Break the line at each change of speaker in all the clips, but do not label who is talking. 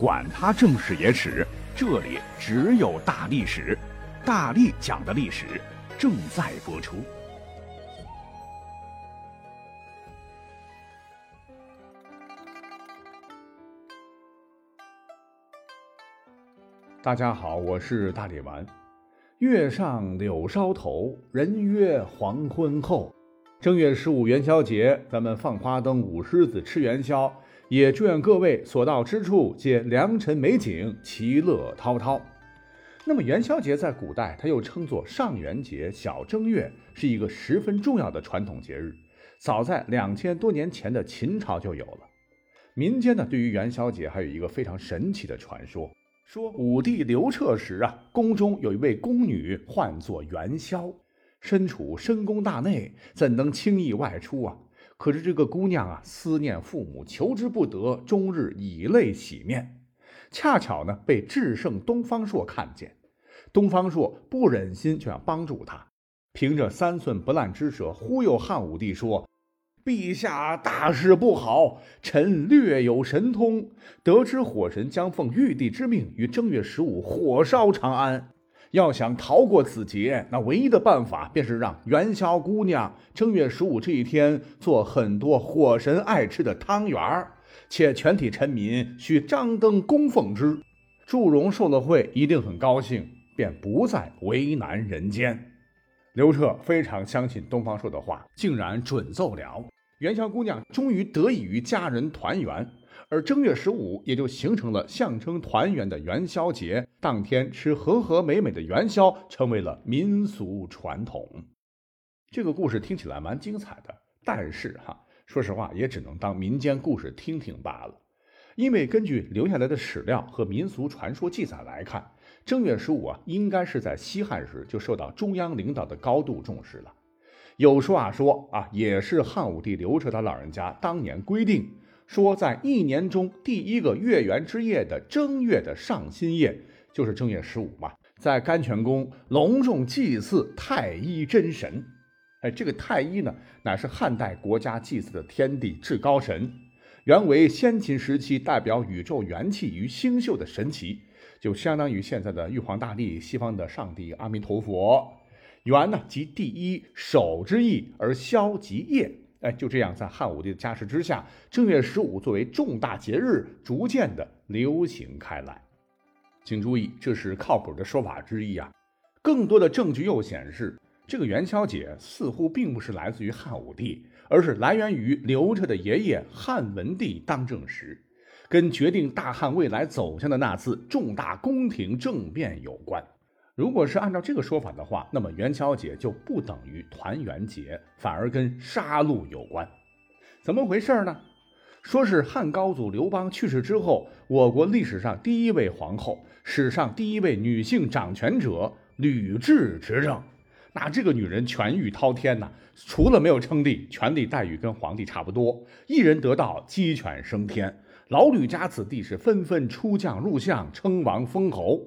管他正史野史，这里只有大历史，大力讲的历史正在播出。
大家好，我是大力丸。月上柳梢头，人约黄昏后。正月十五元宵节，咱们放花灯、舞狮子、吃元宵。也祝愿各位所到之处皆良辰美景，其乐滔滔。那么元宵节在古代，它又称作上元节、小正月，是一个十分重要的传统节日。早在两千多年前的秦朝就有了。民间呢，对于元宵节还有一个非常神奇的传说，说武帝刘彻时啊，宫中有一位宫女，唤作元宵，身处深宫大内，怎能轻易外出啊？可是这个姑娘啊，思念父母，求之不得，终日以泪洗面。恰巧呢，被智圣东方朔看见，东方朔不忍心，就想帮助他，凭着三寸不烂之舌，忽悠汉武帝说：“陛下大事不好，臣略有神通，得知火神将奉玉帝之命，于正月十五火烧长安。”要想逃过此劫，那唯一的办法便是让元宵姑娘正月十五这一天做很多火神爱吃的汤圆儿，且全体臣民需张灯供奉之。祝融受了贿，一定很高兴，便不再为难人间。刘彻非常相信东方朔的话，竟然准奏了。元宵姑娘终于得以与家人团圆。而正月十五也就形成了象征团圆的元宵节，当天吃和和美美的元宵成为了民俗传统。这个故事听起来蛮精彩的，但是哈，说实话也只能当民间故事听听罢了。因为根据留下来的史料和民俗传说记载来看，正月十五啊，应该是在西汉时就受到中央领导的高度重视了。有说啊说啊，也是汉武帝刘彻他老人家当年规定。说，在一年中第一个月圆之夜的正月的上新夜，就是正月十五嘛，在甘泉宫隆重祭祀太一真神。哎，这个太一呢，乃是汉代国家祭祀的天地至高神，原为先秦时期代表宇宙元气与星宿的神奇，就相当于现在的玉皇大帝，西方的上帝阿弥陀佛。元呢，即第一首之意，而消即夜。哎，就这样，在汉武帝的加持之下，正月十五作为重大节日，逐渐的流行开来。请注意，这是靠谱的说法之一啊。更多的证据又显示，这个元宵节似乎并不是来自于汉武帝，而是来源于刘彻的爷爷汉文帝当政时，跟决定大汉未来走向的那次重大宫廷政变有关。如果是按照这个说法的话，那么元宵节就不等于团圆节，反而跟杀戮有关。怎么回事呢？说是汉高祖刘邦去世之后，我国历史上第一位皇后，史上第一位女性掌权者吕雉执政。那这个女人权欲滔天呐，除了没有称帝，权力待遇跟皇帝差不多，一人得道鸡犬升天。老吕家子弟是纷纷出将入相，称王封侯。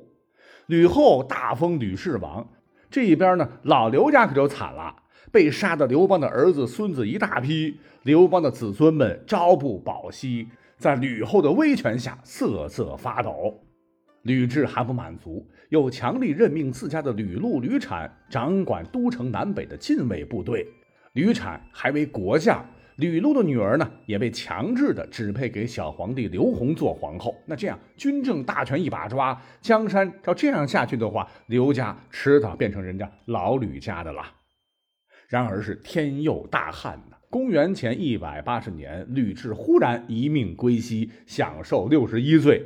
吕后大封吕氏王，这一边呢，老刘家可就惨了，被杀的刘邦的儿子孙子一大批，刘邦的子孙们朝不保夕，在吕后的威权下瑟瑟发抖。吕雉还不满足，又强力任命自家的吕禄、吕产掌管都城南北的禁卫部队，吕产还为国相。吕禄的女儿呢，也被强制的指配给小皇帝刘宏做皇后。那这样军政大权一把抓，江山照这样下去的话，刘家迟早变成人家老吕家的了。然而是天佑大汉呐！公元前一百八十年，吕雉忽然一命归西，享寿六十一岁。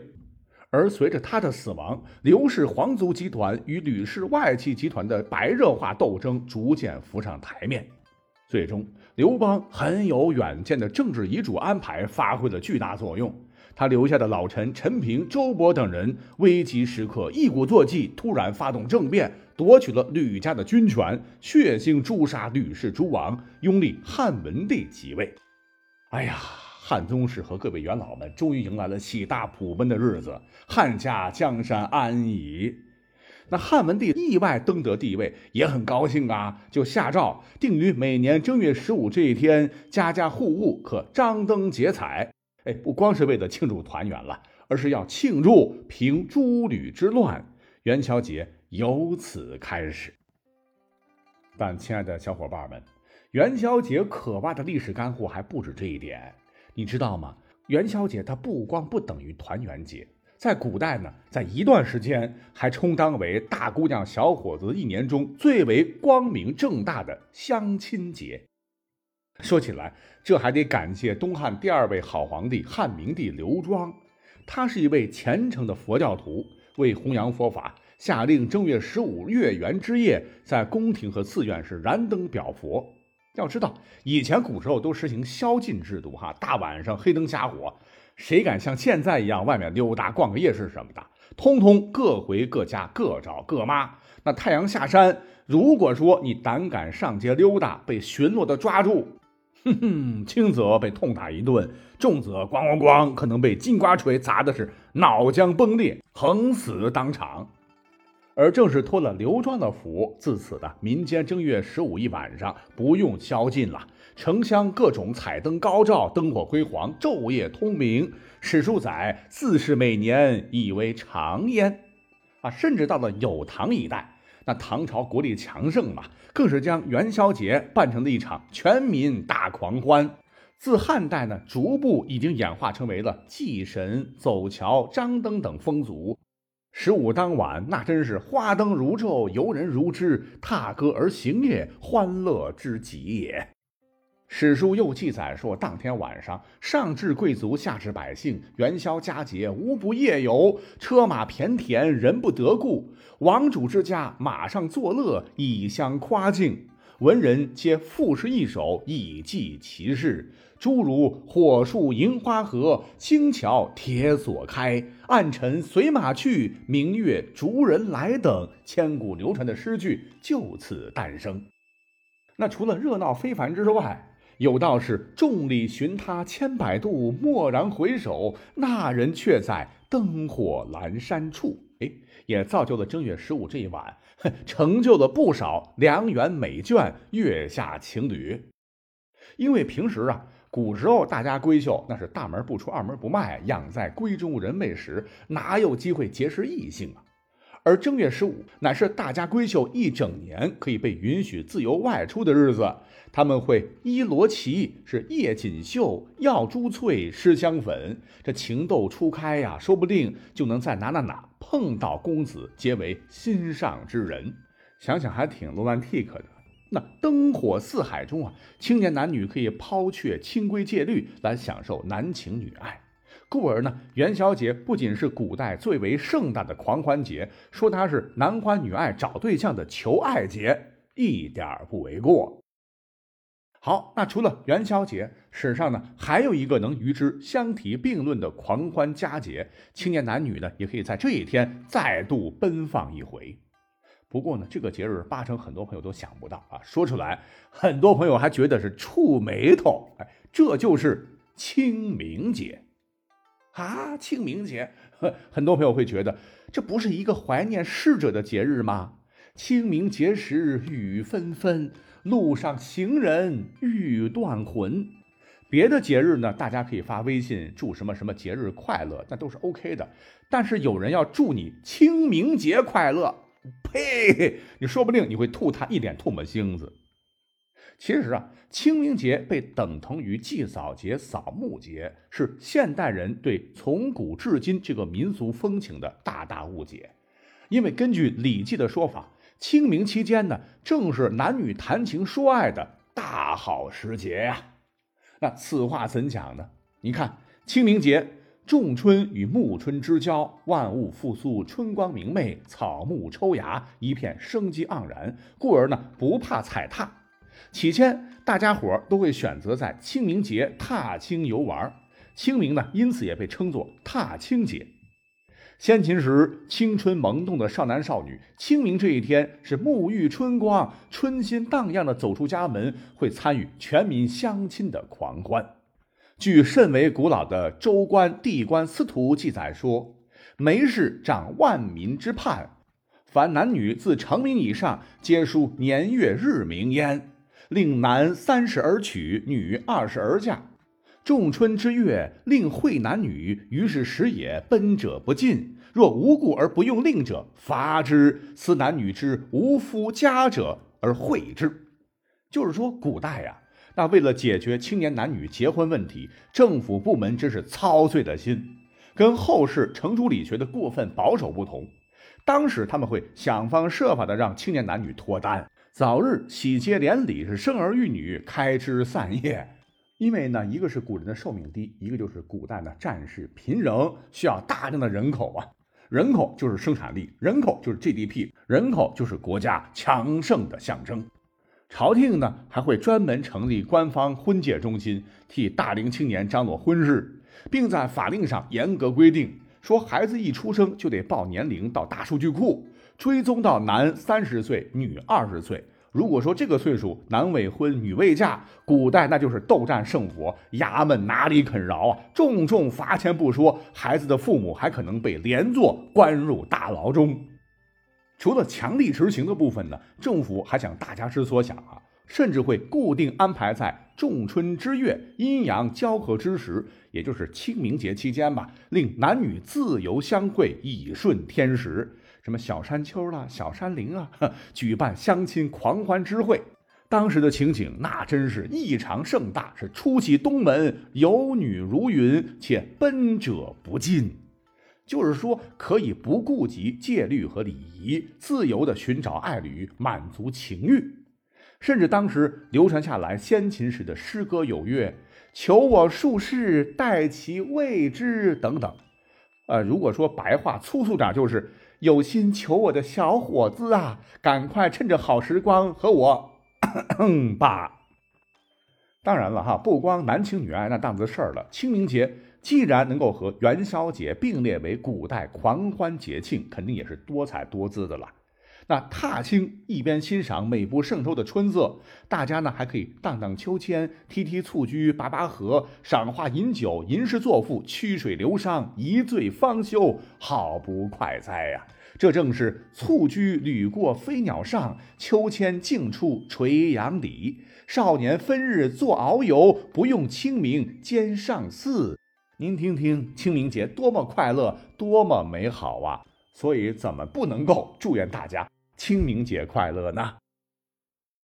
而随着他的死亡，刘氏皇族集团与吕氏外戚集团的白热化斗争逐渐浮上台面。最终，刘邦很有远见的政治遗嘱安排发挥了巨大作用。他留下的老臣陈平、周勃等人，危急时刻一鼓作气，突然发动政变，夺取了吕家的军权，血腥诛杀吕氏诸王，拥立汉文帝即位。哎呀，汉宗室和各位元老们终于迎来了喜大普奔的日子，汉家江山安矣。那汉文帝意外登得帝位，也很高兴啊，就下诏定于每年正月十五这一天，家家户户可张灯结彩。哎，不光是为了庆祝团圆了，而是要庆祝平诸吕之乱，元宵节由此开始。但亲爱的小伙伴们，元宵节可挖的历史干货还不止这一点，你知道吗？元宵节它不光不等于团圆节。在古代呢，在一段时间还充当为大姑娘小伙子一年中最为光明正大的相亲节。说起来，这还得感谢东汉第二位好皇帝汉明帝刘庄，他是一位虔诚的佛教徒，为弘扬佛法，下令正月十五月圆之夜，在宫廷和寺院是燃灯表佛。要知道，以前古时候都实行宵禁制度，哈，大晚上黑灯瞎火。谁敢像现在一样外面溜达、逛个夜市什么的？通通各回各家，各找各妈。那太阳下山，如果说你胆敢上街溜达，被巡逻的抓住，哼哼，轻则被痛打一顿，重则咣咣咣，可能被金瓜锤砸的是脑浆崩裂，横死当场。而正是托了刘庄的福，自此的民间正月十五一晚上不用宵禁了。城乡各种彩灯高照，灯火辉煌，昼夜通明。史书载，自是每年以为常焉。啊，甚至到了有唐一代，那唐朝国力强盛嘛，更是将元宵节办成了一场全民大狂欢。自汉代呢，逐步已经演化成为了祭神、走桥、张灯等风俗。十五当晚，那真是花灯如昼，游人如织，踏歌而行也，欢乐之极也。史书又记载说，当天晚上，上至贵族，下至百姓，元宵佳节，无不夜游，车马骈田，人不得故。王主之家，马上作乐，以相夸敬。文人皆赋诗一首，以记其事。诸如“火树银花合，星桥铁锁开，暗尘随马去，明月逐人来”等千古流传的诗句就此诞生。那除了热闹非凡之外，有道是“众里寻他千百度，蓦然回首，那人却在灯火阑珊处。”哎，也造就了正月十五这一晚，成就了不少良缘美眷、月下情侣。因为平时啊，古时候大家闺秀那是大门不出二门不迈，养在闺中人喂时，哪有机会结识异性啊？而正月十五乃是大家闺秀一整年可以被允许自由外出的日子。他们会衣罗绮，是叶锦绣，耀珠翠，施香粉，这情窦初开呀，说不定就能在哪哪哪碰到公子，结为心上之人。想想还挺罗曼蒂克的。那灯火四海中啊，青年男女可以抛却清规戒律，来享受男情女爱。故而呢，元宵节不仅是古代最为盛大的狂欢节，说它是男欢女爱找对象的求爱节，一点不为过。好，那除了元宵节，史上呢还有一个能与之相提并论的狂欢佳节，青年男女呢也可以在这一天再度奔放一回。不过呢，这个节日八成很多朋友都想不到啊，说出来很多朋友还觉得是触眉头。哎，这就是清明节啊！清明节，很多朋友会觉得这不是一个怀念逝者的节日吗？清明节时雨纷纷。路上行人欲断魂，别的节日呢，大家可以发微信祝什么什么节日快乐，那都是 OK 的。但是有人要祝你清明节快乐，呸！你说不定你会吐他一脸唾沫星子。其实啊，清明节被等同于祭扫节、扫墓节，是现代人对从古至今这个民俗风情的大大误解。因为根据《礼记》的说法。清明期间呢，正是男女谈情说爱的大好时节呀。那此话怎讲呢？你看，清明节，仲春与暮春之交，万物复苏，春光明媚，草木抽芽，一片生机盎然，故而呢，不怕踩踏。起先，大家伙都会选择在清明节踏青游玩，清明呢，因此也被称作踏青节。先秦时，青春萌动的少男少女，清明这一天是沐浴春光、春心荡漾的走出家门，会参与全民相亲的狂欢。据甚为古老的《周官地官司徒》记载说：“梅氏长万民之盼，凡男女自成名以上，皆书年月日名焉，令男三十而娶，女二十而嫁。”仲春之月，令会男女，于是时也，奔者不进。若无故而不用令者，罚之。此男女之无夫家者而会之。就是说，古代呀，那为了解决青年男女结婚问题，政府部门真是操碎了心。跟后世程朱理学的过分保守不同，当时他们会想方设法的让青年男女脱单，早日喜结连理，是生儿育女，开枝散叶。因为呢，一个是古人的寿命低，一个就是古代呢战事频仍，需要大量的人口啊，人口就是生产力，人口就是 GDP，人口就是国家强盛的象征。朝廷呢还会专门成立官方婚介中心，替大龄青年张罗婚事，并在法令上严格规定，说孩子一出生就得报年龄到大数据库，追踪到男三十岁，女二十岁。如果说这个岁数男未婚女未嫁，古代那就是斗战胜佛，衙门哪里肯饶啊？重重罚钱不说，孩子的父母还可能被连坐关入大牢中。除了强力执行的部分呢，政府还想大家之所想啊，甚至会固定安排在仲春之月阴阳交合之时，也就是清明节期间吧，令男女自由相会，以顺天时。什么小山丘啦，小山林啊，举办相亲狂欢之会。当时的情景那真是异常盛大，是出起东门，有女如云，且奔者不尽。就是说，可以不顾及戒律和礼仪，自由的寻找爱侣，满足情欲。甚至当时流传下来先秦时的诗歌有曰：“求我术士，待其未之。”等等。呃，如果说白话粗俗点，就是。有心求我的小伙子啊，赶快趁着好时光和我 吧。当然了哈，不光男情女爱那档子事儿了。清明节既然能够和元宵节并列为古代狂欢节庆，肯定也是多彩多姿的了。那踏青一边欣赏美不胜收的春色，大家呢还可以荡荡秋千、踢踢蹴鞠、拔拔河、赏花饮酒、吟诗作赋、曲水流觞、一醉方休，好不快哉呀！这正是蹴鞠屡过飞鸟上，秋千径出垂杨底。少年分日作遨游，不用清明兼上巳。您听听，清明节多么快乐，多么美好啊！所以，怎么不能够祝愿大家？清明节快乐呢！